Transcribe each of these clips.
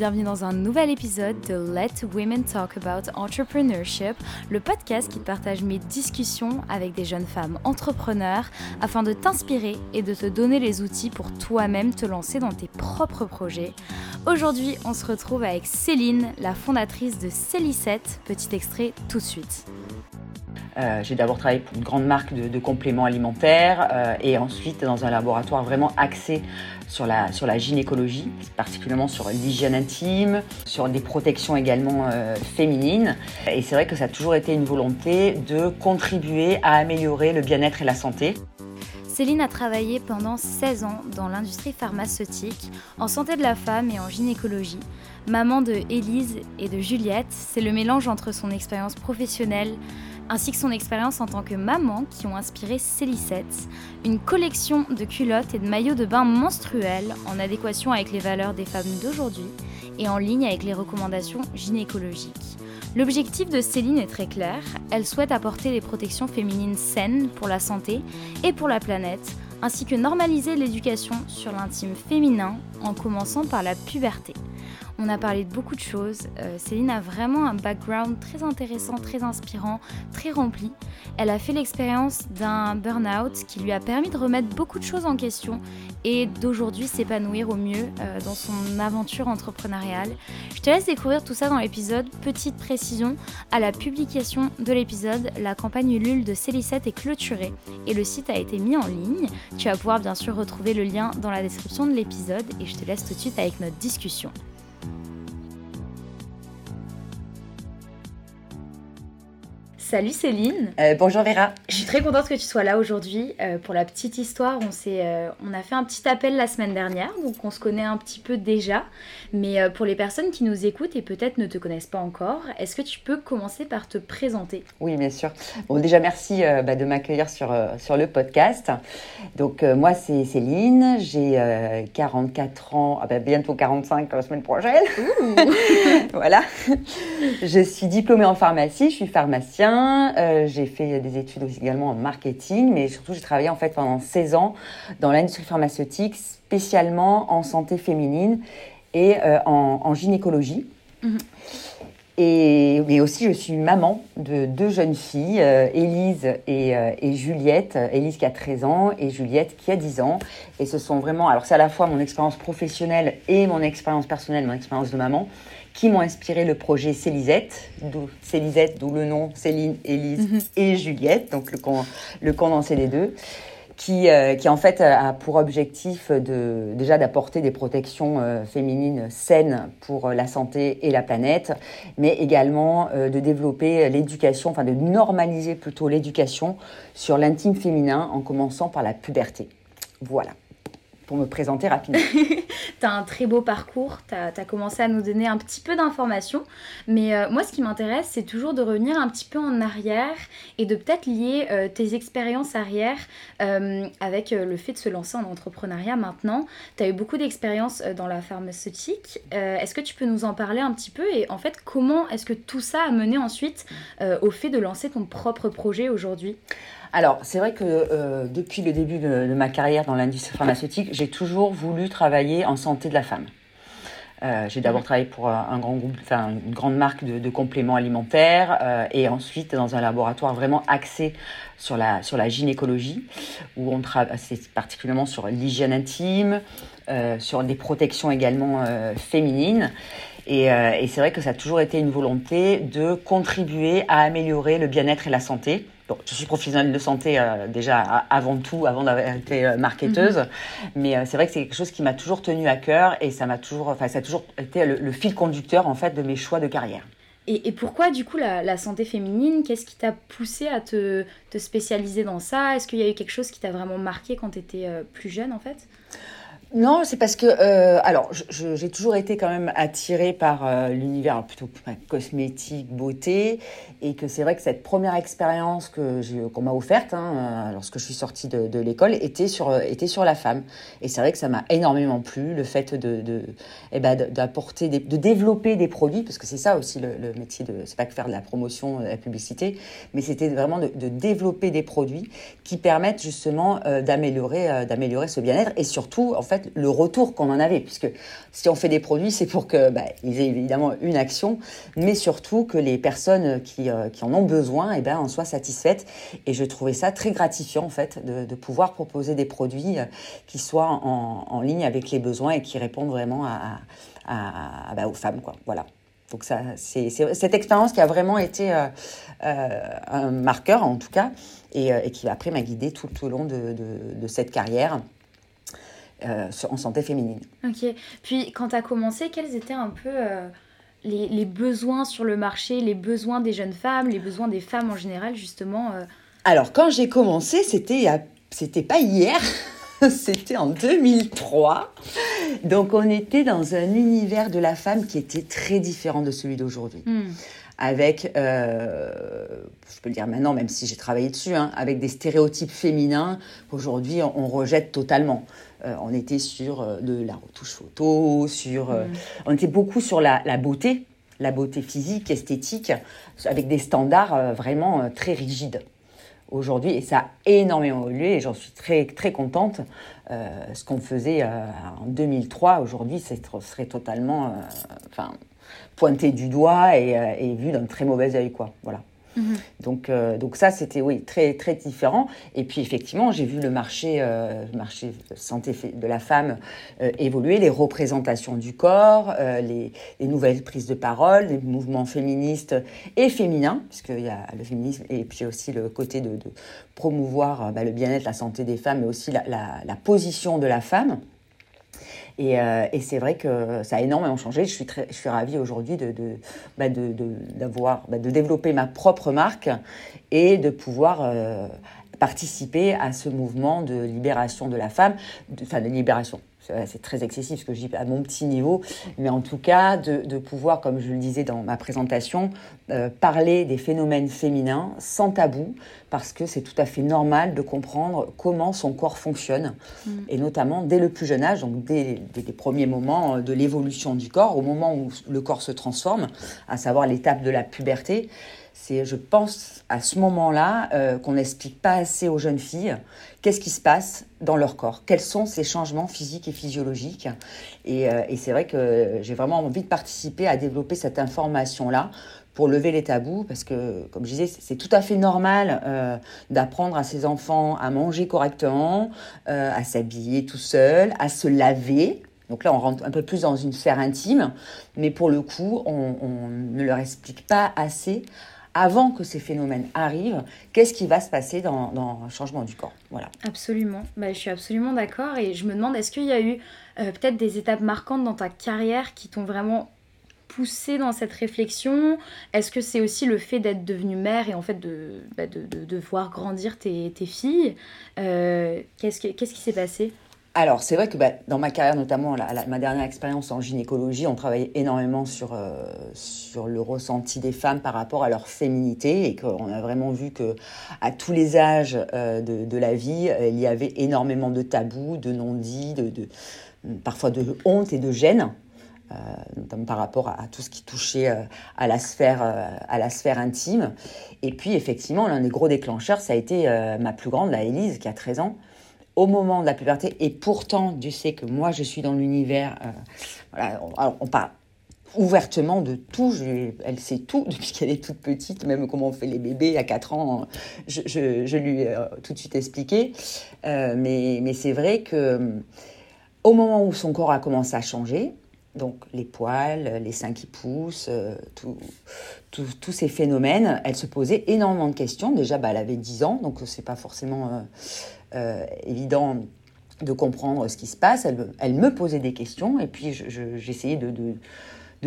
Bienvenue dans un nouvel épisode de Let Women Talk About Entrepreneurship, le podcast qui partage mes discussions avec des jeunes femmes entrepreneurs afin de t'inspirer et de te donner les outils pour toi-même te lancer dans tes propres projets. Aujourd'hui, on se retrouve avec Céline, la fondatrice de Célicette. Petit extrait tout de suite. Euh, j'ai d'abord travaillé pour une grande marque de, compléments alimentaires euh, et ensuite dans un laboratoire vraiment axé sur la, sur la gynécologie, particulièrement sur l'hygiène intime, sur des protections également euh, féminines. Et c'est vrai que ça a toujours été une volonté de contribuer à améliorer le bien-être et la santé. Céline a travaillé pendant 16 ans dans l'industrie pharmaceutique, en santé de la femme et en gynécologie. Maman de Élise et de Juliette, c'est le mélange entre son expérience professionnelle, ainsi que son expérience en tant que maman qui ont inspiré Célicette, une collection de culottes et de maillots de bain menstruels en adéquation avec les valeurs des femmes d'aujourd'hui et en ligne avec les recommandations gynécologiques. L'objectif de Céline est très clair, elle souhaite apporter des protections féminines saines pour la santé et pour la planète, ainsi que normaliser l'éducation sur l'intime féminin en commençant par la puberté. On a parlé de beaucoup de choses. Euh, Céline a vraiment un background très intéressant, très inspirant, très rempli. Elle a fait l'expérience d'un burn-out qui lui a permis de remettre beaucoup de choses en question et d'aujourd'hui s'épanouir au mieux euh, dans son aventure entrepreneuriale. Je te laisse découvrir tout ça dans l'épisode. Petite précision, à la publication de l'épisode, la campagne Ulule de Célicette est clôturée et le site a été mis en ligne. Tu vas pouvoir bien sûr retrouver le lien dans la description de l'épisode et je te laisse tout de suite avec notre discussion. Mm-hmm. Salut Céline. Euh, bonjour Vera. Je suis très contente que tu sois là aujourd'hui. Euh, pour la petite histoire, on, euh, on a fait un petit appel la semaine dernière, donc on se connaît un petit peu déjà. Mais pour les personnes qui nous écoutent et peut-être ne te connaissent pas encore, est-ce que tu peux commencer par te présenter? Oui, bien sûr. Bon, déjà merci bah, de m'accueillir sur, sur le podcast. Donc moi c'est Céline, j'ai 44 ans, ah, bah, bientôt 45 la semaine prochaine. voilà. Je suis diplômée en pharmacie, je suis pharmacien. Euh, j'ai fait des études aussi également en marketing, mais surtout j'ai travaillé en fait pendant 16 ans dans l'industrie pharmaceutique, spécialement en santé féminine et euh, en, gynécologie. Mhm. Et, mais aussi, je suis maman de deux jeunes filles, euh, Élise et, et, Juliette. Élise qui a 13 ans et Juliette qui a 10 ans. Et ce sont vraiment, alors c'est à la fois mon expérience professionnelle et mon expérience personnelle, mon expérience de maman qui m'ont inspiré le projet Célisette, d'où Célisette, d'où le nom Céline, Élise mhm. et Juliette, donc le, le condensé des deux. Qui, euh, qui, en fait a pour objectif de, déjà d'apporter des protections euh, féminines saines pour la santé et la planète, mais également euh, de développer l'éducation, enfin de normaliser plutôt l'éducation sur l'intime féminin en commençant par la puberté. Voilà pour me présenter rapidement. tu as un très beau parcours, tu as, commencé à nous donner un petit peu d'informations, mais euh, moi ce qui m'intéresse c'est toujours de revenir un petit peu en arrière et de peut-être lier euh, tes expériences arrière euh, avec le fait de se lancer en entrepreneuriat maintenant. Tu as eu beaucoup d'expériences dans la pharmaceutique, est-ce que tu peux nous en parler un petit peu et en fait comment est-ce que tout ça a mené ensuite au fait de lancer ton propre projet aujourd'hui? Alors, c'est vrai que euh, depuis le début de, ma carrière dans l'industrie pharmaceutique, j'ai toujours voulu travailler en santé de la femme. Euh, j'ai d'abord travaillé pour un, grand groupe, une grande marque de, compléments alimentaires euh, et ensuite dans un laboratoire vraiment axé sur la, sur la gynécologie où on travaille particulièrement sur l'hygiène intime, sur des protections également féminines. Et c'est vrai que ça a toujours été une volonté de contribuer à améliorer le bien-être et la santé je suis professionnelle de santé euh, déjà avant tout, avant d'avoir été euh, marketeuse, mhm. mais euh, c'est vrai que c'est quelque chose qui m'a toujours tenu à cœur et ça m'a toujours, enfin ça a toujours été le, fil conducteur en fait de mes choix de carrière. Et, pourquoi du coup la, santé féminine Qu'est-ce qui t'a poussé à te, spécialiser dans ça? Est-ce qu'il y a eu quelque chose qui t'a vraiment marqué quand tu étais plus jeune en fait? Non, c'est parce que, euh, alors, j'ai toujours été quand même attirée par euh, l'univers plutôt cosmétique, beauté, et que c'est vrai que cette première expérience que qu'on m'a offerte hein, euh, lorsque je suis sortie de, l'école était sur, était sur la femme. Et c'est vrai que ça m'a énormément plu, le fait de, de, eh ben, d'apporter, de développer des produits, parce que c'est ça aussi le, métier de, c'est pas que faire de la promotion, de la publicité, mais c'était vraiment de, développer des produits qui permettent justement d'améliorer, d'améliorer ce bien-être, et surtout, en fait, le retour qu'on en avait, puisque si on fait des produits, c'est pour que bah, aient évidemment une action, mais surtout que les personnes qui, euh, en ont besoin, eh ben, en soient satisfaites. Et je trouvais ça très gratifiant en fait de, pouvoir proposer des produits euh, qui soient en, ligne avec les besoins et qui répondent vraiment à, bah, aux femmes, quoi. Voilà. Donc ça, c'est cette expérience qui a vraiment été euh, un marqueur en tout cas, et, qui après m'a guidée tout, au long de cette carrière. Euh, en santé féminine. Ok. Puis quand tu as commencé, quels étaient un peu euh, les, les, besoins sur le marché, les besoins des jeunes femmes, les besoins des femmes en général, justement euh? Alors quand j'ai commencé, c'était c'était pas hier. C'était en 2003. Donc on était dans un univers de la femme qui était très différent de celui d'aujourd'hui. Hmm avec, euh, je peux le dire maintenant, même si j'ai travaillé dessus, hein, avec des stéréotypes féminins qu'aujourd'hui on, rejette totalement. Euh, on était sur euh, de la retouche photo, sur, mm. on était beaucoup sur la, beauté, la beauté physique, esthétique, avec des standards vraiment très rigides aujourd'hui et ça a énormément évolué et j'en suis très très contente. ce qu'on faisait en 2003 aujourd'hui, ce serait totalement, enfin, pointé du doigt et, euh, et vu d'un très mauvais œil, quoi. Voilà. Mhm. Donc, euh, donc ça, c'était oui, très, très différent. Et puis effectivement, j'ai vu le marché, euh, marché santé de la femme évoluer, les représentations du corps, les, les, nouvelles prises de parole, les mouvements féministes et féminins, puisqu'il y a le féminisme et puis aussi le côté de, promouvoir bah, le bien-être, la santé des femmes, mais aussi la position de la femme. Euh, et, c'est vrai que ça a énormément changé. Je suis, très, je suis ravie aujourd'hui de, de, bah de, d'avoir, bah de développer ma propre marque et de pouvoir euh, participer à ce mouvement de libération de la femme, enfin de libération, c'est très excessif ce que je dis à mon petit niveau, mais en tout cas de, pouvoir, comme je le disais dans ma présentation, euh, parler des phénomènes féminins sans tabou, parce que c'est tout à fait normal de comprendre comment son corps fonctionne, mm. et notamment dès le plus jeune âge, donc dès, dès les premiers moments de l'évolution du corps, au moment où le corps se transforme, à savoir l'étape de la puberté. C'est, je pense, à ce moment-là euh, qu'on n'explique pas assez aux jeunes filles qu'est-ce qui se passe dans leur corps, quels sont ces changements physiques et physiologiques. Et, euh, c'est vrai que j'ai vraiment envie de participer à développer cette information-là pour lever les tabous, parce que, comme je disais, c'est tout à fait normal euh, d'apprendre à ses enfants à manger correctement, à s'habiller tout seul, à se laver, donc là, on rentre un peu plus dans une sphère intime, mais pour le coup, on ne leur explique pas assez avant que ces phénomènes arrivent, qu'est-ce qui va se passer dans, dans le changement du corps? Voilà. Absolument. Bah, je suis absolument d'accord. Et je me demande, est-ce qu'il y a eu euh, peut-être des étapes marquantes dans ta carrière qui t'ont vraiment poussé dans cette réflexion? Est-ce que c'est aussi le fait d'être devenue mère et en fait de, bah, de, de, voir grandir tes, tes filles? Euh, Qu'est-ce qui s'est passé? Alors, c'est vrai que bah, dans ma carrière, notamment ma dernière expérience en gynécologie, on travaillait énormément sur, euh, sur le ressenti des femmes par rapport à leur féminité et qu'on a vraiment vu que à tous les âges euh, de, la vie, il y avait énormément de tabous, de non-dits, de, de, parfois de honte et de gêne. Euh, notamment par rapport à, tout ce qui touchait euh, à, la sphère, à la sphère intime. Et puis, effectivement, l'un des gros déclencheurs, ça a été ma plus grande, la Élise, qui a 13 ans, au moment de la puberté. Et pourtant, Dieu sait que moi, je suis dans l'univers. Euh, voilà, on, parle ouvertement de tout. elle sait tout depuis qu'elle est toute petite, même comment on fait les bébés à 4 ans. Je, je, lui ai euh, tout de suite expliqué. Euh, mais, mais c'est vrai que au moment où son corps a commencé à changer, donc les poils, les seins qui poussent, tous ces phénomènes, elle se posait énormément de questions. Déjà, bah, elle avait 10 ans, donc c'est pas forcément euh, évident de comprendre ce qui se passe. Elle, me posait des questions et puis j'essayais de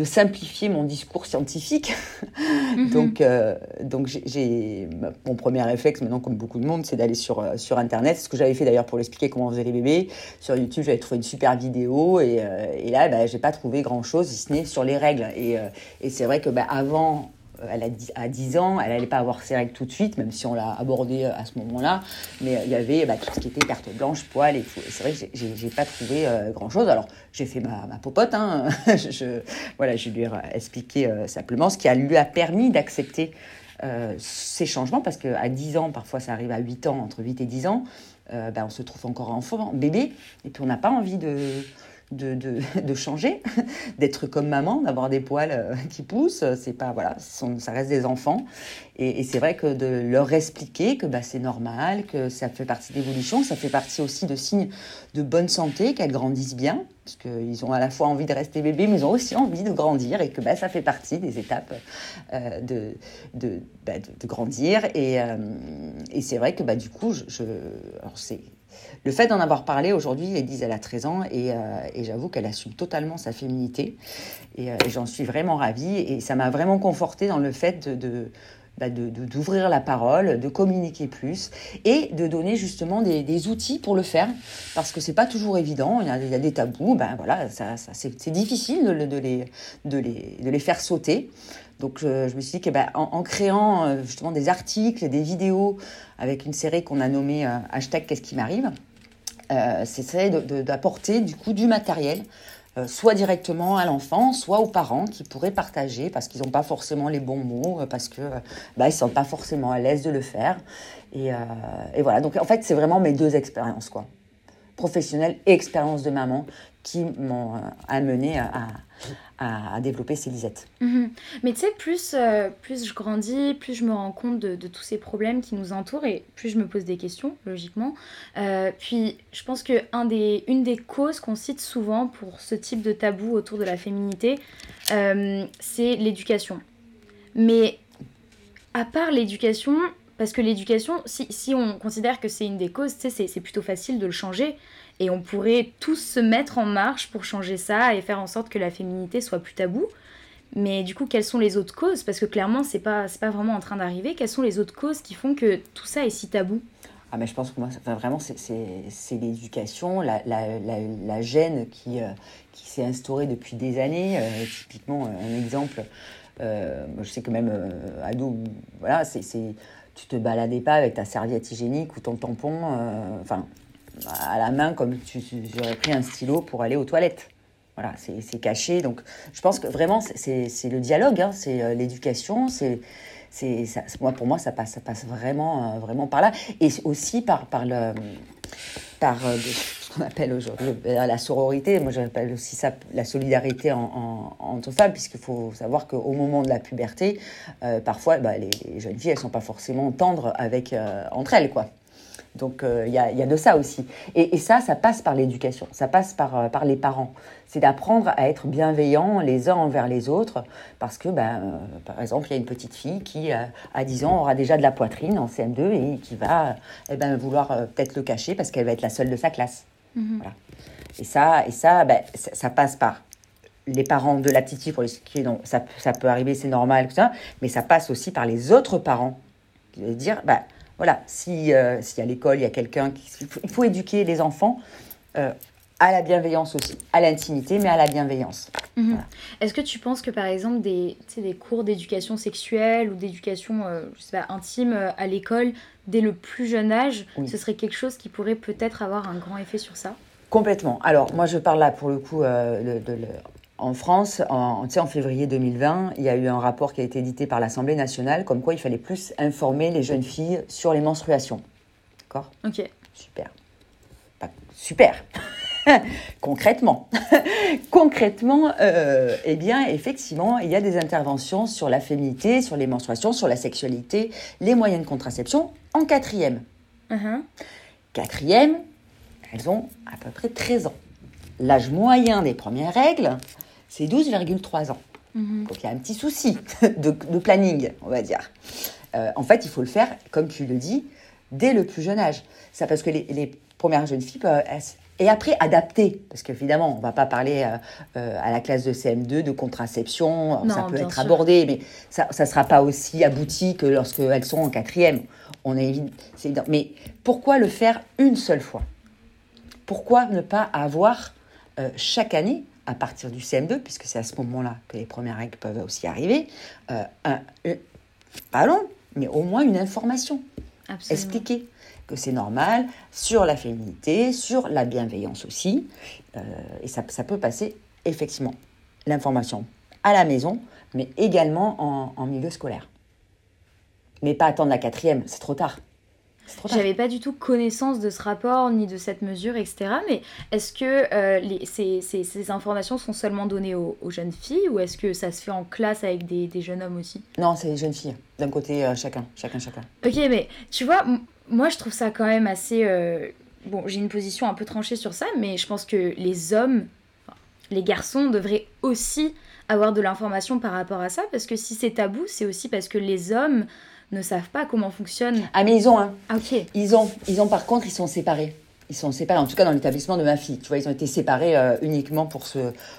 simplifier mon discours scientifique. Donc, euh, donc j'ai mon premier réflexe maintenant, comme beaucoup de monde, c'est d'aller sur, euh, sur Internet. Ce que j'avais fait d'ailleurs pour l'expliquer comment on faisait les bébés. Sur YouTube, j'avais trouvé une super vidéo et, euh, et là, bah, j'ai pas trouvé grand chose, si ce n'est sur les règles. Et, euh, et c'est vrai que bah, avant, elle a 10, à 10 ans, elle n'allait pas avoir ses règles tout de suite, même si on l'a abordé à ce moment-là. Mais euh, il y avait bah, tout ce qui était perte blanche, poils et tout. Et c'est vrai que j'ai- pas trouvé euh, grand-chose. Alors, j'ai fait ma, popote. Hein. je, voilà, je lui ai expliqué euh, simplement ce qui a, lui a permis d'accepter euh, ces changements, parce qu'à 10 ans, parfois ça arrive à 8 ans, entre 8 et 10 ans, euh, ben, on se trouve encore enfant, bébé, et puis on n'a pas envie de, de, changer, d'être comme maman, d'avoir des poils euh, qui poussent, c'est pas, voilà, ça reste des enfants. Et, c'est vrai que de leur expliquer que bah, c'est normal, que ça fait partie de l'évolution, ça fait partie aussi de signes de bonne santé, qu'elles grandissent bien, parce qu'ils ont à la fois envie de rester bébés, mais ils ont aussi envie de grandir, et que bah, ça fait partie des étapes euh, bah, de, de grandir. Et, euh, c'est vrai que du coup, je, c'est le fait d'en avoir parlé aujourd'hui, Elise, elle a 13 ans et, euh, et j'avoue qu'elle assume totalement sa féminité. Et, euh, et j'en suis vraiment ravie. Et ça m'a vraiment confortée dans le fait de. bah, d'ouvrir la parole, de communiquer plus et de donner justement des, outils pour le faire parce que c'est pas toujours évident. Il y a, des tabous, ben voilà, ça, c'est difficile de, le- de les, de, les, de les faire sauter. Donc euh, je me suis dit que ben, en, créant euh, justement des articles, des vidéos avec une série qu'on a nommée euh, hashtag Qu'est-ce qui m'arrive, c'est d'apporter du coup du matériel, soit directement à l'enfant, soit aux parents qui pourraient partager parce qu'ils n'ont pas forcément les bons mots, parce que bah, ils sont pas forcément à l'aise de le faire. Et, voilà, donc en fait c'est vraiment mes deux expériences, quoi, professionnelle et expérience de maman, qui m'ont amené à, à, développer ces lisettes. Mhm. Mais tu sais, plus, euh, plus je grandis, plus je me rends compte de, tous ces problèmes qui nous entourent et plus je me pose des questions, logiquement. Euh, puis je pense que des, une des causes qu'on cite souvent pour ce type de tabou autour de la féminité, euh, c'est l'éducation. Mais à part l'éducation, parce que l'éducation, si, si on considère que c'est une des causes, c'est plutôt facile de le changer. Et on pourrait tous se mettre en marche pour changer ça et faire en sorte que la féminité soit plus tabou. Mais du coup, quelles sont les autres causes? Parce que clairement, c'est pas, pas vraiment en train d'arriver. Quelles sont les autres causes qui font que tout ça est si tabou? Ah, mais je pense que moi, enfin, vraiment, c'est- l'éducation, la, la, la, gêne qui, euh, qui s'est instaurée depuis des années. Euh, typiquement, euh, un exemple, je sais que même ado, voilà, c'est tu te baladais pas avec ta serviette hygiénique ou ton tampon, enfin, à la main comme tu, tu aurais pris un stylo pour aller aux toilettes. Voilà, c'est caché. Donc, je pense que vraiment, c'est- le dialogue, hein, c'est euh, l'éducation, c'est ça- moi pour moi ça passe ça passe vraiment euh, vraiment par là et aussi par par le par euh, ce qu'on appelle aujourd'hui la sororité moi j'appelle aussi ça la solidarité en, en, entre femmes puisqu'il faut savoir qu'au moment de la puberté parfois bah, les, les jeunes filles elles sont pas forcément tendres avec entre elles quoi donc euh, il y, a, y a de ça aussi. Et, et ça, ça passe par l'éducation, ça passe par, euh, par les parents. C'est d'apprendre à être bienveillants les uns envers les autres. Parce que, ben, euh, par exemple, il y a une petite fille qui, euh, à 10 ans, aura déjà de la poitrine en CM2 et qui va eh ben, vouloir peut-être le cacher parce qu'elle va être la seule de sa classe. Voilà. Et ça, et ça, ben, ça, ça passe par les parents de la petite fille pour l'expliquer, donc ça, ça peut arriver, c'est normal, tout ça, mais ça passe aussi par les autres parents. Dire, bah, voilà, si, euh, si à l'école, il y a quelqu'un qui... Il faut, il faut éduquer les enfants euh, à la bienveillance aussi, à l'intimité, mais à la bienveillance. Est-ce que tu penses que par exemple des, des cours d'éducation sexuelle ou d'éducation euh, je sais pas, intime à l'école dès le plus jeune âge, Oui. ce serait quelque chose qui pourrait peut-être avoir un grand effet sur ça? Complètement. Alors, moi, je parle là pour le coup euh, de, de- le- en France, en, en février 2020, il y a eu un rapport qui a été édité par l'Assemblée nationale comme quoi il fallait plus informer les jeunes filles sur les menstruations. D'accord? Ok. Super. Pas- super. Concrètement. Concrètement, euh, eh bien, effectivement, il y a des interventions sur la féminité, sur les menstruations, sur la sexualité, les moyens de contraception en quatrième. Mhm. Quatrième, elles ont à peu près 13 ans. L'âge moyen des premières règles, c'est 12,3 ans. Mhm. Donc il y a un petit souci de, de planning, on va dire. Euh, en fait, il faut le faire, comme tu le dis, dès le plus jeune âge. Ça parce que les, les premières jeunes filles peuvent Et après, adapter, parce qu'évidemment, on ne va pas parler euh, euh, à la classe de CM2 de contraception, ça peut être sûr. abordé, mais ça ne sera pas aussi abouti que lorsqu'elles sont en quatrième. On est, c'est évident. Mais pourquoi le faire une seule fois? Pourquoi ne pas avoir euh, chaque année, à partir du CM2, puisque c'est à ce moment-là que les premières règles peuvent aussi arriver, euh, un- un- pas long, mais au moins une information expliquer que c'est normal sur la féminité, sur la bienveillance aussi. Euh, et ça, ça peut passer effectivement l'information à la maison, mais également en, en milieu scolaire. Mais pas attendre la quatrième, c'est trop tard. J'avais pas du tout connaissance de ce rapport ni de cette mesure, etc. Mais est-ce que euh, les- ces, ces- ces informations sont seulement données aux, aux jeunes filles ou est-ce que ça se fait en classe avec des, des jeunes hommes aussi? Non, c'est les jeunes filles. D'un côté, euh, chacun, chacun, chacun. Ok, mais tu vois, moi je trouve ça quand même assez. euh, Bon, j'ai une position un peu tranchée sur ça, mais je pense que les hommes, enfin, les garçons devraient aussi avoir de l'information par rapport à ça, parce que si c'est tabou, c'est aussi parce que les hommes ne savent pas comment fonctionne. Ah, mais ils ont un. Ah, ok. Ils ont, ils ont par contre, ils sont séparés. Ils sont séparés, en tout cas dans l'établissement de ma fille. Tu vois, ils ont été séparés euh, uniquement pour ce,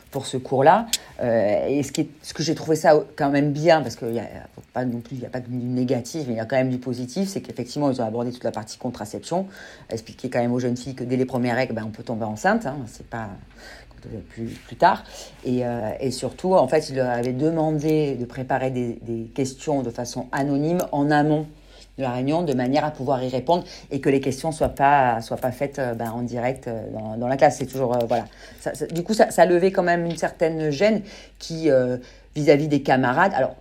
pour ce cours-là. Euh, et ce, qui est- ce que j'ai trouvé ça quand même bien, parce qu'il n'y a pas non plus, il n'y a pas que du négatif, mais il y a quand même du positif, c'est qu'effectivement, ils ont abordé toute la partie contraception, expliquer quand même aux jeunes filles que dès les premières règles, ben, on peut tomber enceinte. Hein, c'est pas plus, plus tard. Et, euh, et surtout, en fait, ils leur avaient demandé de préparer des, questions de façon anonyme en amont de la réunion, de manière à pouvoir y répondre et que les questions soient pas soient pas faites euh, ben, en direct euh, dans, la classe. C'est toujours euh, voilà. Du coup, ça, ça levait quand même une certaine gêne qui euh, vis-à-vis des camarades, alors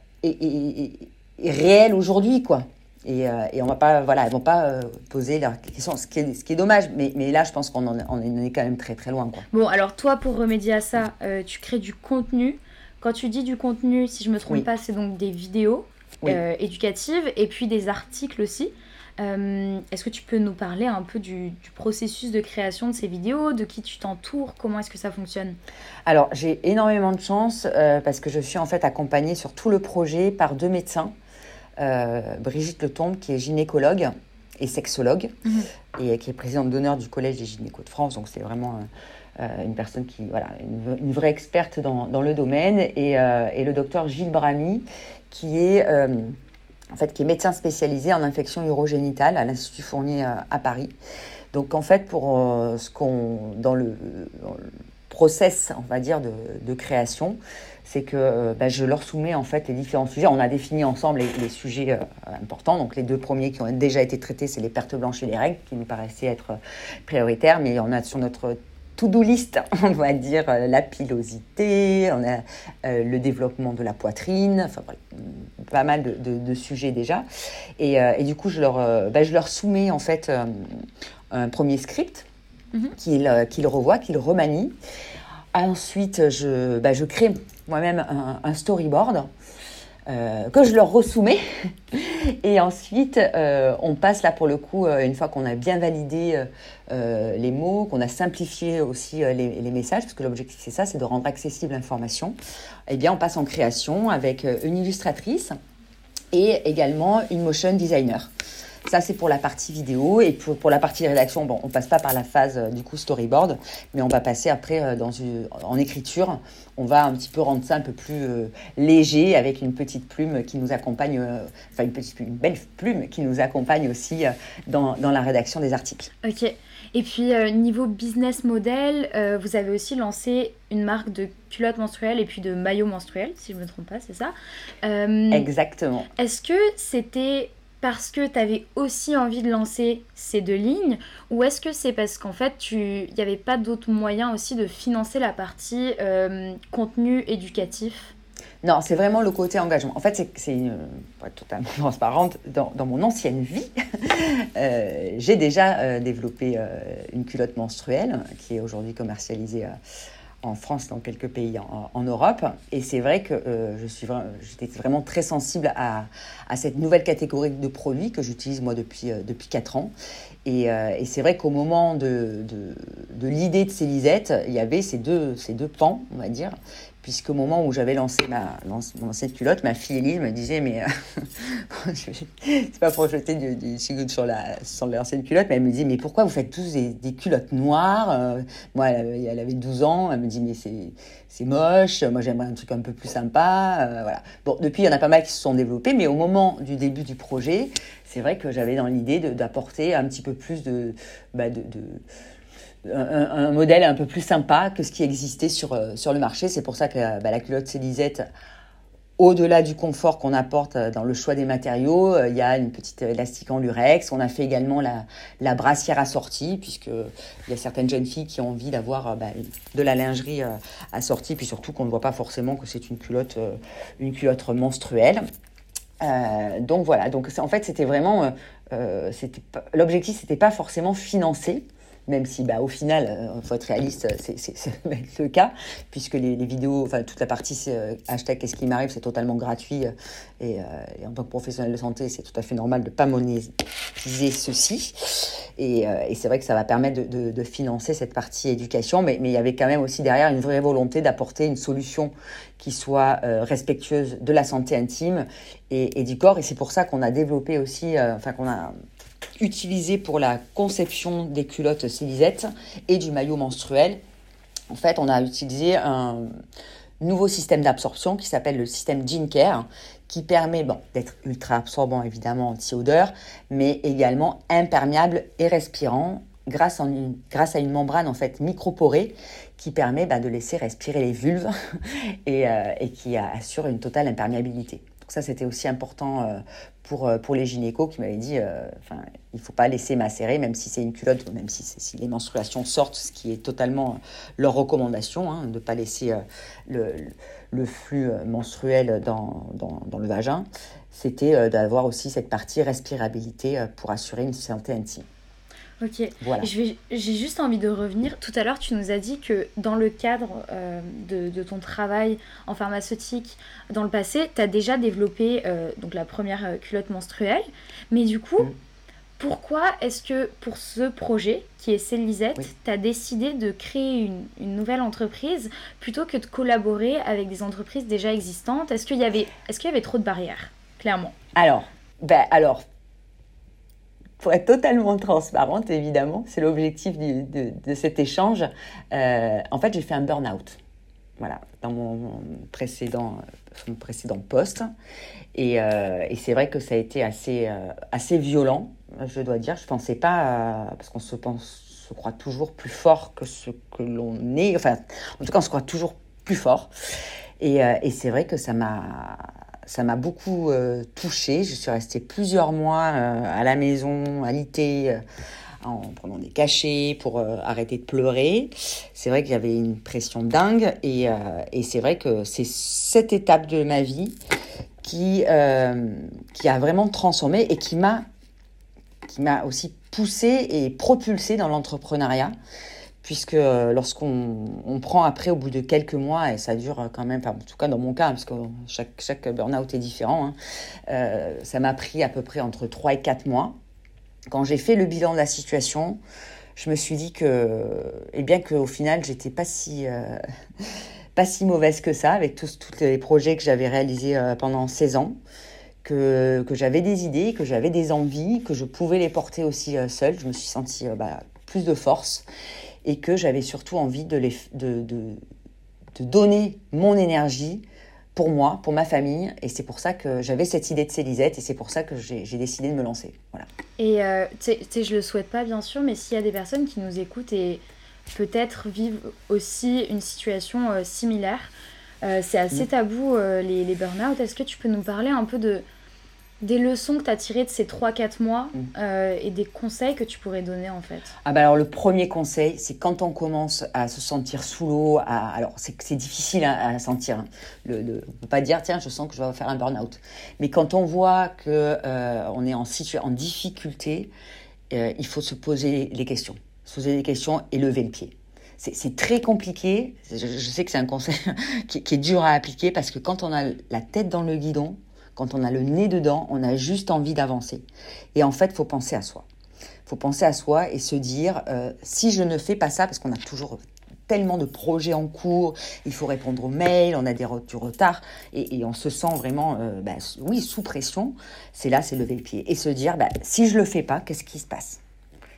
réelle aujourd'hui quoi. Et, euh, et on va pas voilà, elles vont pas euh, poser leurs questions, ce qui est, ce qui est dommage. Mais, mais là, je pense qu'on en, est quand même très très loin quoi. Bon, alors toi, pour remédier à ça, euh, tu crées du contenu. Quand tu dis du contenu, si je me trompe Oui. pas, c'est donc des vidéos Oui. euh, éducatives et puis des articles aussi. Est-ce que tu peux nous parler un peu du, du processus de création de ces vidéos, de qui tu t'entoures, comment est-ce que ça fonctionne? Alors, j'ai énormément de chance parce que je suis en fait accompagnée sur tout le projet par deux médecins. Euh, Brigitte Letombe, qui est gynécologue et sexologue, Mhm. et qui est présidente d'honneur du Collège des gynécos de France. Donc, c'est vraiment euh, euh, une personne qui, voilà, une, une vraie experte dans, dans le domaine. Et, euh, et le docteur Gilles Bramy, qui est, en fait, qui est médecin spécialisé en infection urogénitale à l'Institut Fournier à Paris. Donc, en fait, pour ce qu'on, dans le, dans le process, on va dire, de, de création, c'est que euh, bah, je leur soumets en fait les différents sujets. On a défini ensemble les, les sujets euh, importants. Donc les deux premiers qui ont déjà été traités, c'est les pertes blanches et les règles, qui nous paraissaient être euh, prioritaires. Mais on a sur notre to-do list, on va dire, euh, la pilosité, on a euh, le développement de la poitrine, enfin voilà, pas mal de, de- de sujets déjà. Et, euh, et du coup, je leur, bah, je leur soumets en fait un premier script Mhm. qu'ils revoient, qu'ils remanient. Ensuite, je, bah, je crée moi-même un, storyboard euh, que je leur resoumets. Et ensuite, euh, on passe là pour le coup, euh, une fois qu'on a bien validé les mots, qu'on a simplifié aussi les, les messages, parce que l'objectif c'est ça, c'est de rendre accessible l'information, eh bien on passe en création avec une illustratrice et également une motion designer. Ça, c'est pour la partie vidéo. Et pour, pour la partie rédaction, bon, on passe pas par la phase euh, du coup storyboard, mais on va passer après euh, dans une, en écriture. On va un petit peu rendre ça un peu plus euh, léger avec une petite plume qui nous accompagne, euh, enfin une petite plume, une belle plume qui nous accompagne aussi euh, dans, dans la rédaction des articles. Ok. Et puis, niveau business model, vous avez aussi lancé une marque de culottes menstruelles et puis de maillots menstruels, si je ne me trompe pas, c'est ça? Exactement. Est-ce que c'était parce que tu avais aussi envie de lancer ces deux lignes ou est-ce que c'est parce qu'en fait il n'y avait pas d'autres moyens aussi de financer la partie euh, contenu éducatif? Non, c'est vraiment le côté engagement. En fait, c'est, pour être totalement transparente, dans, mon ancienne vie, euh, j'ai déjà euh, développé une culotte menstruelle qui est aujourd'hui commercialisée en France, dans quelques pays en, Europe. Et c'est vrai que euh, je suis j'étais vraiment très sensible à, cette nouvelle catégorie de produits que j'utilise moi depuis, euh, depuis 4 ans. Et, euh, et c'est vrai qu'au moment de, de, de l'idée de ces lisettes, il y avait ces deux, ces deux pans, on va dire, puisqu'au moment où j'avais lancé ma, mon ancienne culotte, ma fille Elise me disait, mais euh, c'est pas pour jeter du, du sur la sur l'ancienne culotte, mais elle me disait, mais pourquoi vous faites tous des, culottes noires euh, Moi, elle avait, 12 ans, elle me dit, mais c'est c'est moche, moi j'aimerais un truc un peu plus sympa, euh, voilà. Bon, depuis, il y en a pas mal qui se sont développés, mais au moment du début du projet, c'est vrai que j'avais dans l'idée d'apporter un petit peu plus de, bah, de un, modèle un peu plus sympa que ce qui existait sur, euh, sur le marché. C'est pour ça que bah, la culotte Célisette, au-delà du confort qu'on apporte euh, dans le choix des matériaux, euh, il y a une petite élastique en lurex. On a fait également la, la brassière assortie, puisqu'il y a certaines jeunes filles qui ont envie d'avoir bah, de la lingerie assortie, puis surtout qu'on ne voit pas forcément que c'est une culotte, une culotte menstruelle. donc voilà, donc en fait c'était vraiment, l'objectif c'était pas forcément financer, même si bah, au final, il euh, faut être réaliste, c'est le cas, puisque les, vidéos, enfin toute la partie euh, hashtag qu'est-ce qui m'arrive, c'est totalement gratuit. Euh, et, en tant que professionnel de santé, c'est tout à fait normal de ne pas monétiser ceci. Et, c'est vrai que ça va permettre de, financer cette partie éducation, mais, mais, il y avait quand même aussi derrière une vraie volonté d'apporter une solution qui soit respectueuse de la santé intime et, et, du corps. Et c'est pour ça qu'on a développé aussi, enfin qu'on a utilisé pour la conception des culottes Célisette et du maillot menstruel. En fait, on a utilisé un nouveau système d'absorption qui s'appelle le système Jean Care, qui permet bon, d'être ultra absorbant évidemment anti-odeur, mais également imperméable et respirant grâce, à une membrane en fait microporée qui permet bah, de laisser respirer les vulves euh, et qui assure une totale imperméabilité. Donc ça, c'était aussi important euh, pour, euh, pour les gynécos qui m'avaient dit, euh, enfin, il ne faut pas laisser macérer, même si c'est une culotte, même si, si, les menstruations sortent, ce qui est totalement leur recommandation, hein, de ne pas laisser le, flux menstruel dans, dans le vagin, c'était d'avoir aussi cette partie respirabilité pour assurer une santé intime. Ok. Voilà. J'ai juste envie de revenir. Tout à l'heure, tu nous as dit que dans le cadre euh, de, ton travail en pharmaceutique dans le passé, tu as déjà développé euh, donc la première euh, culotte menstruelle. Mais du coup, mm. pourquoi est-ce que pour ce projet qui est Célisette, tu as décidé de créer une, une, nouvelle entreprise plutôt que de collaborer avec des entreprises déjà existantes? Est-ce qu'il y, avait, est qu'il y avait trop de barrières, clairement? Alors, ben, alors être totalement transparente, évidemment, c'est l'objectif de, cet échange. Euh, en fait, j'ai fait un burn-out. Voilà, dans mon, précédent, mon précédent poste. Et, euh, et c'est vrai que ça a été assez, euh, assez violent, je dois dire. Je pensais pas, parce qu'on se, se croit toujours plus fort que ce que l'on est. Enfin, en tout cas, on se croit toujours plus fort. Et, et c'est vrai que ça m'a ça m'a beaucoup euh, touchée. Je suis restée plusieurs mois euh, à la maison, alitée, euh, en prenant des cachets pour arrêter de pleurer. C'est vrai qu'il y avait une pression dingue et, et c'est vrai que c'est cette étape de ma vie qui, qui a vraiment transformé et qui m'a qui m'a aussi poussée et propulsée dans l'entrepreneuriat puisque euh, lorsqu'on prend après au bout de quelques mois, et ça dure quand même, en tout cas dans mon cas, parce que chaque, chaque burn-out est différent, hein, euh, ça m'a pris à peu près entre 3 et 4 mois. Quand j'ai fait le bilan de la situation, je me suis dit que, et eh bien qu'au final, j'étais pas si, euh, pas si mauvaise que ça, avec tous, tous les projets que j'avais réalisés pendant 16 ans. Que, que j'avais des idées, que j'avais des envies, que je pouvais les porter aussi seule. Je me suis sentie bah, plus de force et que j'avais surtout envie de, les, de, de, de, donner mon énergie pour moi, pour ma famille. Et c'est pour ça que j'avais cette idée de Célisette et c'est pour ça que j'ai décidé de me lancer. Voilà. Et euh, tu sais, je le souhaite pas bien sûr, mais s'il y a des personnes qui nous écoutent et peut-être vivent aussi une situation euh, similaire, euh, c'est assez tabou les, les burn-out. Est-ce que tu peux nous parler un peu de, des leçons que tu as tirées de ces 3-4 mois mm. euh, et des conseils que tu pourrais donner en fait? Ah bah Alors le premier conseil, c'est quand on commence à se sentir sous l'eau, alors c'est difficile à, sentir, hein. le, ne peut pas dire tiens je sens que je vais faire un burn-out, mais quand on voit qu'on euh, on est en, en difficulté, euh, il faut se poser les questions, se poser les questions et lever le pied. C'est très compliqué, je, sais que c'est un conseil qui, qui est dur à appliquer parce que quand on a la tête dans le guidon, quand on a le nez dedans, on a juste envie d'avancer. Et en fait, faut penser à soi. Faut penser à soi et se dire, euh, si je ne fais pas ça, parce qu'on a toujours tellement de projets en cours, il faut répondre aux mails, on a du retard, et, on se sent vraiment, euh, bah, oui, sous pression. C'est là, c'est lever le pied. Et se dire, bah, si je le fais pas, qu'est-ce qui se passe?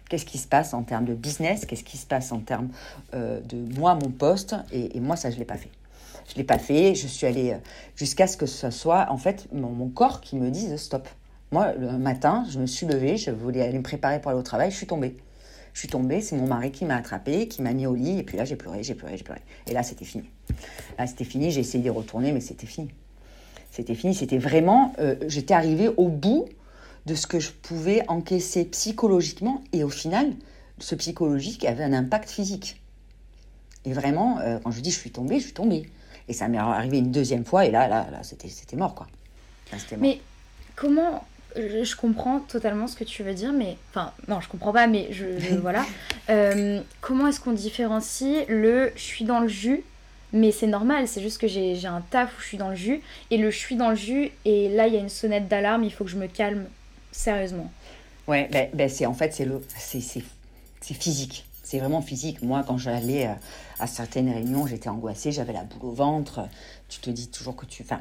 Qu'est-ce qui se passe en termes de business? Qu'est-ce qui se passe en termes euh, de moi, mon poste? Et, moi, ça, je ne l'ai pas fait. Je ne l'ai pas fait. Je suis allée euh, jusqu'à ce que ce soit, en fait, mon, corps qui me dise stop. Moi, le matin, je me suis levée, je voulais aller me préparer pour aller au travail, je suis tombée. Je suis tombée, c'est mon mari qui m'a attrapée, qui m'a mis au lit, et puis là, j'ai pleuré, j'ai pleuré, j'ai pleuré. Et là, c'était fini. Là, c'était fini, j'ai essayé de retourner, mais c'était fini. C'était fini, c'était vraiment, euh, j'étais arrivée au bout de ce que je pouvais encaisser psychologiquement. Et au final, ce psychologique avait un impact physique. Et vraiment, euh, quand je dis je suis tombée, je suis tombée. Et ça m'est arrivé une deuxième fois, et là, là, là c'était, c'était mort, quoi. Mais comment je, comprends totalement ce que tu veux dire, mais enfin non, je comprends pas, mais je, voilà. Euh, comment est-ce qu'on différencie le je suis dans le jus, mais c'est normal, c'est juste que j'ai un taf où je suis dans le jus et le je suis dans le jus et là il y a une sonnette d'alarme, il faut que je me calme Sérieusement. Ouais, ben, ben, c'est en fait c'est le c'est physique. C'est vraiment physique. Moi, quand j'allais euh, à certaines réunions, j'étais angoissée, j'avais la boule au ventre. Tu te dis toujours que tu. Enfin,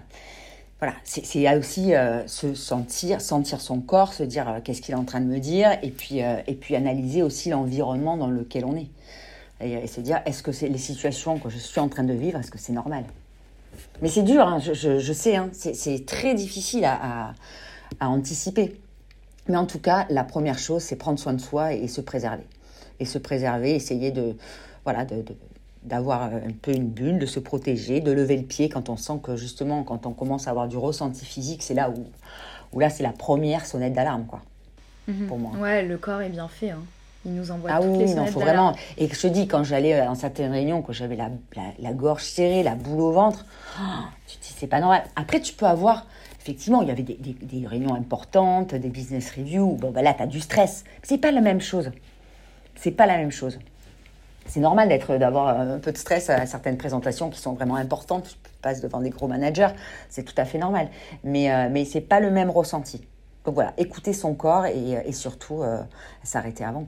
voilà, c'est aussi euh, se sentir, sentir son corps, se dire euh, qu'est-ce qu'il est en train de me dire, et puis, et puis analyser aussi l'environnement dans lequel on est. Et, se dire est-ce que c'est les situations que je suis en train de vivre, est-ce que c'est normal? Mais c'est dur, hein, je, sais, hein, c'est très difficile à, à anticiper. Mais en tout cas, la première chose, c'est prendre soin de soi et, se préserver. Et se préserver, essayer de, voilà, de, d'avoir un peu une bulle, de se protéger, de lever le pied quand on sent que justement, quand on commence à avoir du ressenti physique, c'est là où, où là, c'est la première sonnette d'alarme, quoi. Mhm. Pour moi. Ouais, le corps est bien fait. Hein. Il nous envoie ah toutes oui, les sonnettes faut vraiment. Et je te dis, quand j'allais dans certaines réunions, quand j'avais la, la, gorge serrée, la boule au ventre, oh, tu te dis, c'est pas normal. Après, tu peux avoir effectivement, il y avait des, réunions importantes, des business reviews. Bon, ben là, tu as du stress. C'est pas la même chose. C'est pas la même chose. C'est normal d'avoir un peu de stress à certaines présentations qui sont vraiment importantes. Tu passes devant des gros managers, c'est tout à fait normal. Mais, euh, mais c'est pas le même ressenti. Donc voilà, écouter son corps et, surtout euh, s'arrêter avant.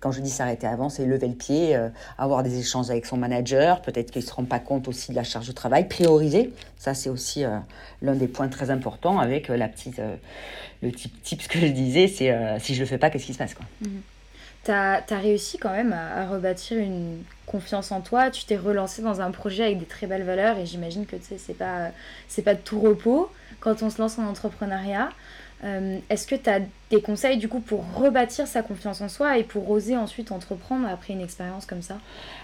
Quand je dis s'arrêter avant, c'est lever le pied, euh, avoir des échanges avec son manager, peut-être qu'il ne se rend pas compte aussi de la charge de travail, prioriser. Ça, c'est aussi euh, l'un des points très importants avec euh, le type que je disais, c'est si je ne le fais pas, qu'est-ce qui se passe. Mhm. Tu as, réussi quand même à, rebâtir une confiance en toi, tu t'es relancé dans un projet avec des très belles valeurs et j'imagine que tu sais, c'est pas, pas de tout repos quand on se lance en entrepreneuriat. Euh, est-ce que tu as des conseils du coup pour rebâtir sa confiance en soi et pour oser ensuite entreprendre après une expérience comme ça?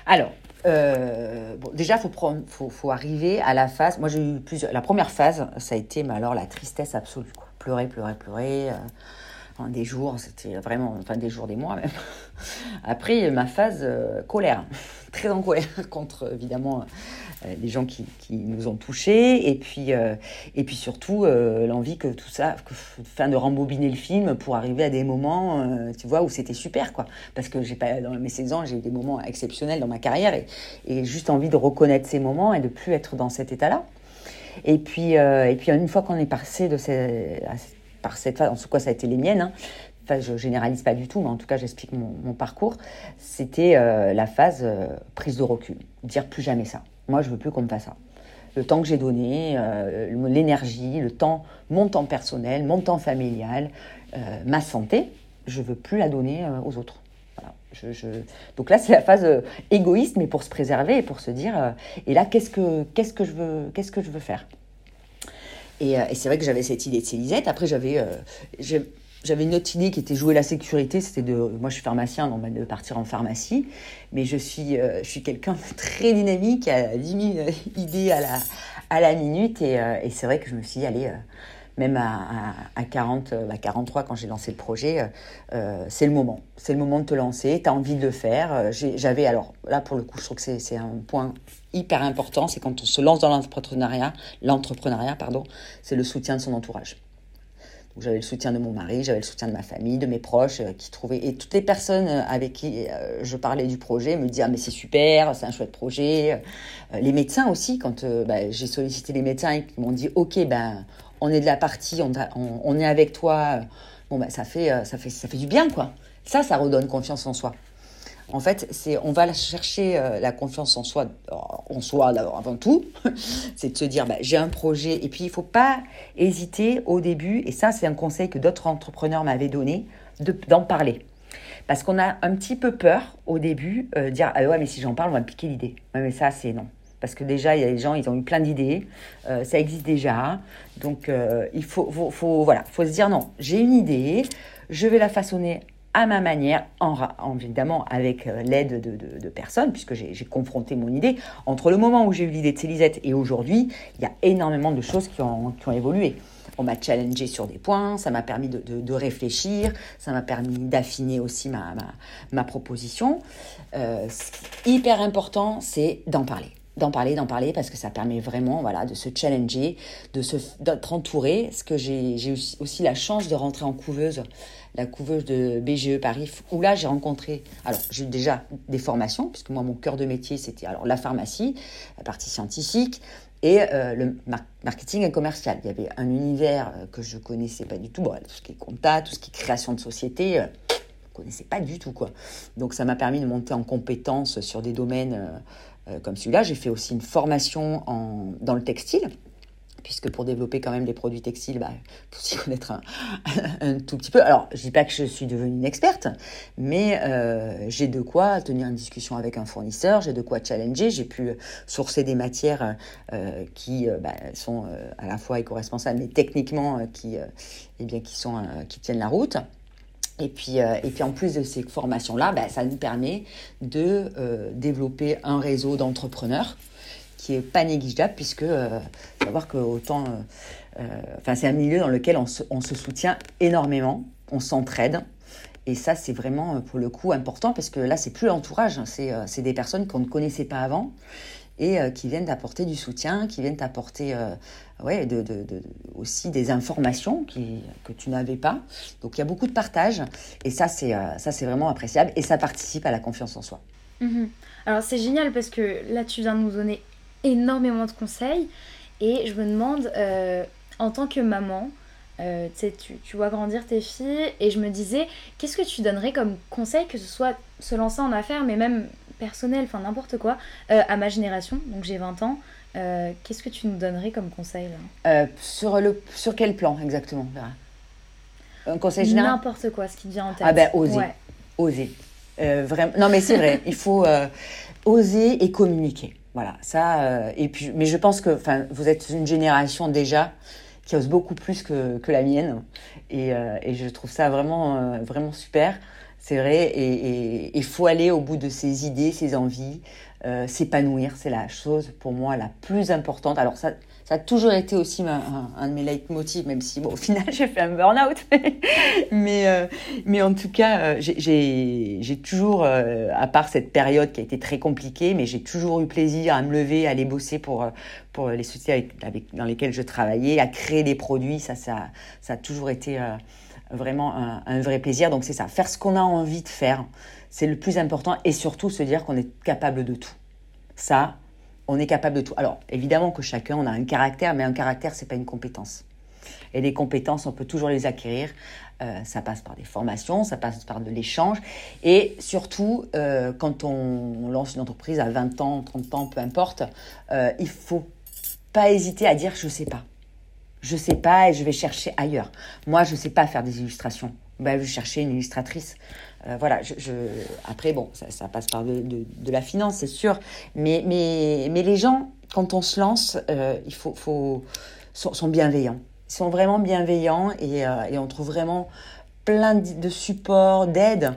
Alors, euh, bon, déjà, il faut, faut, arriver à la phase. Moi, j'ai eu plusieurs. La première phase, ça a été mais la tristesse absolue. Pleurer, pleurer, pleurer. Euh, des jours, c'était vraiment, enfin des jours, des mois même. Après, ma phase euh, colère, très en colère contre évidemment euh, les gens qui, nous ont touchés, et puis, euh, et puis surtout l'envie que tout ça, fin de rembobiner le film pour arriver à des moments, tu vois, où c'était super, quoi. Parce que j'ai pas, dans mes 16 ans, j'ai eu des moments exceptionnels dans ma carrière, et, et, juste envie de reconnaître ces moments et de plus être dans cet état-là. Et puis, et puis une fois qu'on est passé de ces, par cette phase, en tout cas ça a été les miennes, hein. enfin, je généralise pas du tout, mais en tout cas j'explique mon, parcours, c'était euh, la phase euh, prise de recul, dire plus jamais ça. Moi je veux plus qu'on me fasse ça. Le temps que j'ai donné, euh, l'énergie, le temps, mon temps personnel, mon temps familial, ma santé, je veux plus la donner aux autres. Je, Donc là, c'est la phase égoïste, mais pour se préserver et pour se dire, et là, qu'est-ce que, je veux faire? Euh, et, c'est vrai que j'avais cette idée de Célisette. Après, j'avais euh, j'avais une autre idée qui était jouer la sécurité. C'était de. Moi, je suis pharmacien, donc de partir en pharmacie. Mais je suis, euh, suis quelqu'un de très dynamique, a 10 000 idées à la, à la minute. Et, c'est vrai que je me suis dit, allez, même à, à, 40, à 43, quand j'ai lancé le projet, c'est le moment. C'est le moment de te lancer. Tu as envie de le faire. J'avais, alors là, pour le coup, je trouve que c'est un point hyper important, c'est quand on se lance dans l'entrepreneuriat, l'entrepreneuriat, pardon, c'est le soutien de son entourage. J'avais le soutien de mon mari, j'avais le soutien de ma famille, de mes proches euh, qui trouvaient. Et toutes les personnes euh, avec qui euh, je parlais du projet me disaient Ah, mais c'est super, c'est un chouette projet. les médecins aussi, quand bah, j'ai sollicité les médecins et qui m'ont dit Ok, ben, on est de la partie, on, est avec toi, bon, ben, ça, fait, ça, fait, ça fait du bien, quoi. Ça, ça redonne confiance en soi. En fait, c'est on va chercher la confiance en soi, en soi avant tout. c'est de se dire, bah, j'ai un projet. Et puis, il faut pas hésiter au début. Et ça, c'est un conseil que d'autres entrepreneurs m'avaient donné, d'en parler. Parce qu'on a un petit peu peur au début, de dire, ah ouais, mais si j'en parle, on va me piquer l'idée. Mais ça, c'est non parce que déjà, il y a des gens, ils ont eu plein d'idées, euh, ça existe déjà. Donc, euh, il faut, faut, voilà, faut se dire non, j'ai une idée, je vais la façonner à ma manière, en, évidemment avec euh, l'aide de, personnes, puisque j'ai confronté mon idée. Entre le moment où j'ai eu l'idée de Célisette et aujourd'hui, il y a énormément de choses qui ont, qui ont évolué. On m'a challengé sur des points, ça m'a permis de, réfléchir, ça m'a permis d'affiner aussi ma, ma, ma proposition. hyper important, c'est d'en parler d'en parler, d'en parler, parce que ça permet vraiment voilà, de se challenger, de d'être entouré. Parce que j'ai aussi la chance de rentrer en couveuse, la couveuse de BGE Paris, où là j'ai rencontré, alors j'ai déjà des formations, puisque moi mon cœur de métier c'était alors la pharmacie, la partie scientifique, et euh, le marketing et commercial. Il y avait un univers euh, que je connaissais pas du tout, bon, tout ce qui est compta, tout ce qui est création de société. Euh, je connaissais pas du tout quoi. Donc ça m'a permis de monter en compétences sur des domaines euh, comme celui-là. J'ai fait aussi une formation en, dans le textile puisque pour développer quand même des produits textiles, il bah, faut s'y connaître un, tout petit peu. Alors, je ne dis pas que je suis devenue une experte, mais euh, j'ai de quoi tenir une discussion avec un fournisseur, j'ai de quoi challenger, j'ai pu sourcer des matières euh, qui bah, sont à la fois éco-responsables, mais techniquement qui, eh bien, qui, sont, qui tiennent la route. Et puis, euh, et puis en plus de ces formations-là, ben, ça nous permet de euh, développer un réseau d'entrepreneurs qui est pas négligeable puisque euh, savoir que autant, enfin c'est un milieu dans lequel on se, on se soutient énormément, on s'entraide. Et ça, c'est vraiment pour le coup important parce que là, c'est plus l'entourage, hein, c'est des personnes qu'on ne connaissait pas avant et euh, qui viennent t'apporter du soutien, qui viennent t'apporter euh, ouais, de, aussi des informations qui, que tu n'avais pas. Donc il y a beaucoup de partage et ça c'est euh, c'est vraiment appréciable et ça participe à la confiance en soi. Mhm. Alors c'est génial parce que là tu viens de nous donner énormément de conseils et je me demande en tant que maman, tu, tu vois grandir tes filles et je me disais qu'est-ce que tu donnerais comme conseil que ce soit se lancer en affaires mais même personnel, enfin n'importe quoi, euh, à ma génération, donc j'ai 20 ans, euh, qu'est-ce que tu nous donnerais comme conseil euh, sur, le, sur quel plan exactement Un conseil général? N'importe quoi, ce qui te vient en tête. Ah ben, oser. Oser. vraiment. Non, mais c'est vrai, il faut oser et communiquer. Voilà, ça. et puis, mais je pense que vous êtes une génération déjà qui ose beaucoup plus que, que la mienne. Et, et, je trouve ça vraiment, vraiment super. C'est vrai, et il faut aller au bout de ses idées, ses envies, euh, s'épanouir, c'est la chose pour moi la plus importante. Alors ça, ça a toujours été aussi un, de mes leitmotivs, même si bon, au final j'ai fait un burn-out. mais, euh, en tout cas, euh, j'ai toujours, à part cette période qui a été très compliquée, mais j'ai toujours eu plaisir à me lever, à aller bosser pour, pour les sociétés dans lesquelles je travaillais, à créer des produits. Ça, ça, ça a toujours été vraiment un, vrai plaisir. Donc c'est ça, faire ce qu'on a envie de faire, c'est le plus important et surtout se dire qu'on est capable de tout. Ça, on est capable de tout. Alors évidemment que chacun on a un caractère, mais un caractère c'est pas une compétence. Et les compétences, on peut toujours les acquérir. Euh, ça passe par des formations, ça passe par de l'échange. Et surtout, euh, quand on, lance une entreprise à 20 ans, 30 ans, peu importe, euh, il faut pas hésiter à dire je sais pas je sais pas et je vais chercher ailleurs. Moi, je sais pas faire des illustrations. Ben, je vais chercher une illustratrice. Euh, voilà, après, bon, ça, passe par de, la finance, c'est sûr. Mais, mais, les gens, quand on se lance, euh, faut, sont, bienveillants. Ils sont vraiment bienveillants et, euh, on trouve vraiment plein de supports, d'aide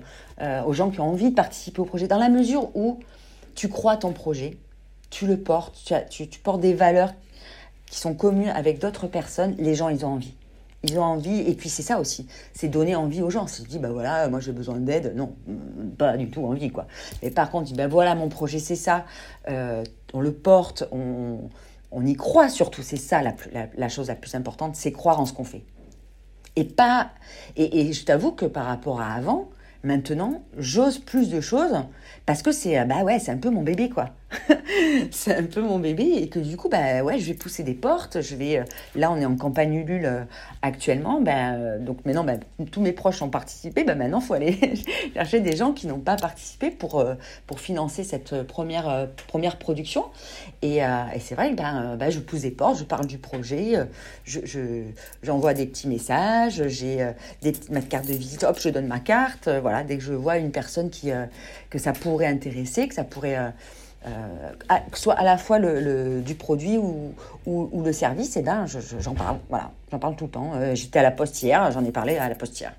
aux gens qui ont envie de participer au projet. Dans la mesure où tu crois à ton projet, tu le portes, tu, tu portes des valeurs qui sont communes avec d'autres personnes, les gens, ils ont envie. Ils ont envie, et puis c'est ça aussi, c'est donner envie aux gens. Si je dis, bah voilà, moi j'ai besoin d'aide, non, pas du tout envie, quoi. Mais par contre, dis, bah voilà, mon projet c'est ça, euh, on le porte, on, on, y croit surtout, c'est ça la, la, chose la plus importante, c'est croire en ce qu'on fait. Et pas, et, et je t'avoue que par rapport à avant, maintenant, j'ose plus de choses parce que c'est, bah ouais, c'est un peu mon bébé, quoi. c'est un peu mon bébé et que du coup, bah ouais, je vais pousser des portes. Je vais, euh, là, on est en campagne Ulule euh, actuellement. Ben, donc maintenant, ben, tous mes proches ont participé. Ben, maintenant, il faut aller chercher des gens qui n'ont pas participé pour, financer cette première, première production. Et, c'est vrai je pousse des portes, je parle du projet, je, j'envoie des petits messages, j'ai ma carte de visite, hop, je donne ma carte. dès que je vois une personne que ça pourrait intéresser, que ça pourrait euh, que ce soit à la fois le, du produit ou, ou, le service, et eh ben j'en parle, voilà, j'en parle tout le temps. Euh, j'étais à la poste hier, j'en ai parlé à la poste hier.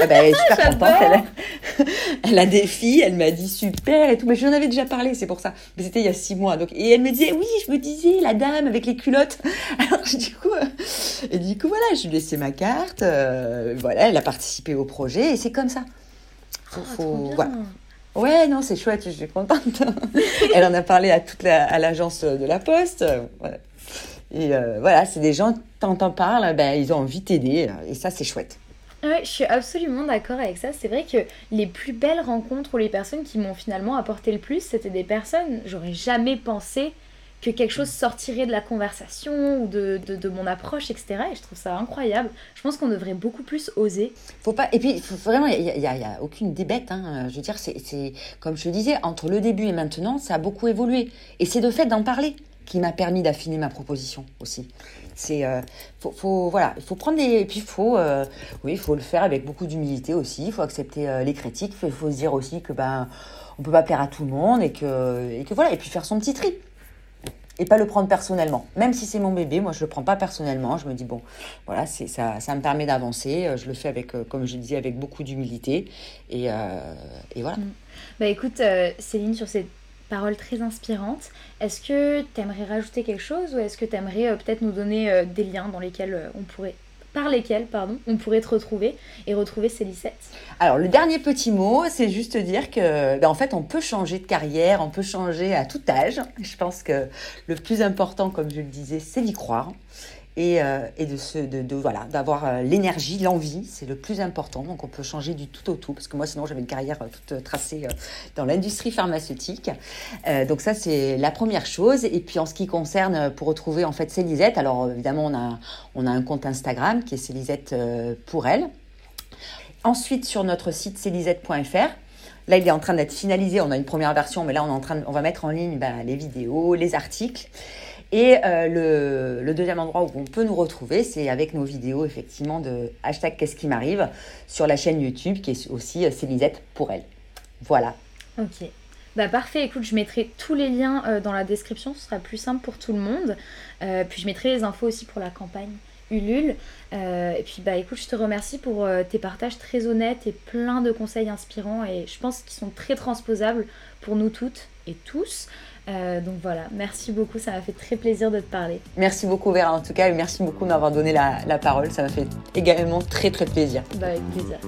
Eh ben, elle est super contente. Elle, elle, a des filles, elle m'a dit super et tout. Mais j'en avais déjà parlé, c'est pour ça. Mais c'était il y a six mois. Donc, et elle me disait, oui, je me disais, la dame avec les culottes. Alors, du coup, euh, et du coup, voilà, je lui ai laissé ma carte. voilà, elle a participé au projet et c'est comme ça. Faut, ah, faut, voilà. Ouais, non, c'est chouette, je suis contente. Elle en a parlé à toute à l'agence de la Poste. Et euh, voilà, c'est des gens, t'entends parler, ben, ils ont envie de t'aider. Et ça, c'est chouette. Ouais, je suis absolument d'accord avec ça. C'est vrai que les plus belles rencontres ou les personnes qui m'ont finalement apporté le plus, c'était des personnes, j'aurais jamais pensé que quelque chose sortirait de la conversation ou de, de, mon approche, etc. Et je trouve ça incroyable. Je pense qu'on devrait beaucoup plus oser. Faut pas... Et puis, vraiment, il n'y a, a, aucune débête. Hein. Je veux dire, c'est comme je te disais, entre le début et maintenant, ça a beaucoup évolué. Et c'est de fait d'en parler qui m'a permis d'affiner ma proposition aussi. C'est euh, faut, voilà, il faut prendre des et puis faut euh, oui, faut le faire avec beaucoup d'humilité aussi, il faut accepter euh, les critiques, il faut, se dire aussi que ben on peut pas plaire à tout le monde et que et que voilà, et puis faire son petit tri et pas le prendre personnellement. Même si c'est mon bébé, moi je le prends pas personnellement. Je me dis bon, voilà, c'est ça, ça me permet d'avancer. Euh, je le fais avec, euh, comme je disais, avec beaucoup d'humilité et, euh, et, voilà. Mm. Bah écoute, Céline, sur ces paroles très inspirantes, est-ce que tu aimerais rajouter quelque chose ou est-ce que tu aimerais peut-être nous donner des liens dans lesquels on pourrait par lesquels pardon, on pourrait te retrouver et retrouver ces licettes Alors, le dernier petit mot, c'est juste dire que, ben, en fait, on peut changer de carrière, on peut changer à tout âge. Je pense que le plus important, comme je le disais, c'est d'y croire et, euh, de, de, de voilà d'avoir euh, l'énergie, l'envie, c'est le plus important. Donc on peut changer du tout au tout parce que moi sinon j'avais une carrière euh, toute tracée dans l'industrie pharmaceutique. donc ça c'est la première chose. Et puis en ce qui concerne pour retrouver en fait Célisette, alors évidemment on a on a un compte Instagram qui est Célisette pour elle. Ensuite sur notre site célisette.fr. Là, il est en train d'être finalisé. On a une première version, mais là, on, est en train on va mettre en ligne ben, les vidéos, les articles. Et euh, le, deuxième endroit où on peut nous retrouver, c'est avec nos vidéos effectivement de hashtag Qu'est-ce qui m'arrive sur la chaîne YouTube qui est aussi euh, Célisette pour elle. Voilà. Ok. Bah parfait, écoute, je mettrai tous les liens euh, dans la description, ce sera plus simple pour tout le monde. puis je mettrai les infos aussi pour la campagne Ulule. et puis bah écoute, je te remercie pour tes partages très honnêtes et plein de conseils inspirants et je pense qu'ils sont très transposables pour nous toutes et tous. Euh, donc voilà, merci beaucoup, ça m'a fait très plaisir de te parler. Merci beaucoup Vera en tout cas et merci beaucoup de m'avoir donné la, la parole, ça m'a fait également très très plaisir. Bah avec plaisir.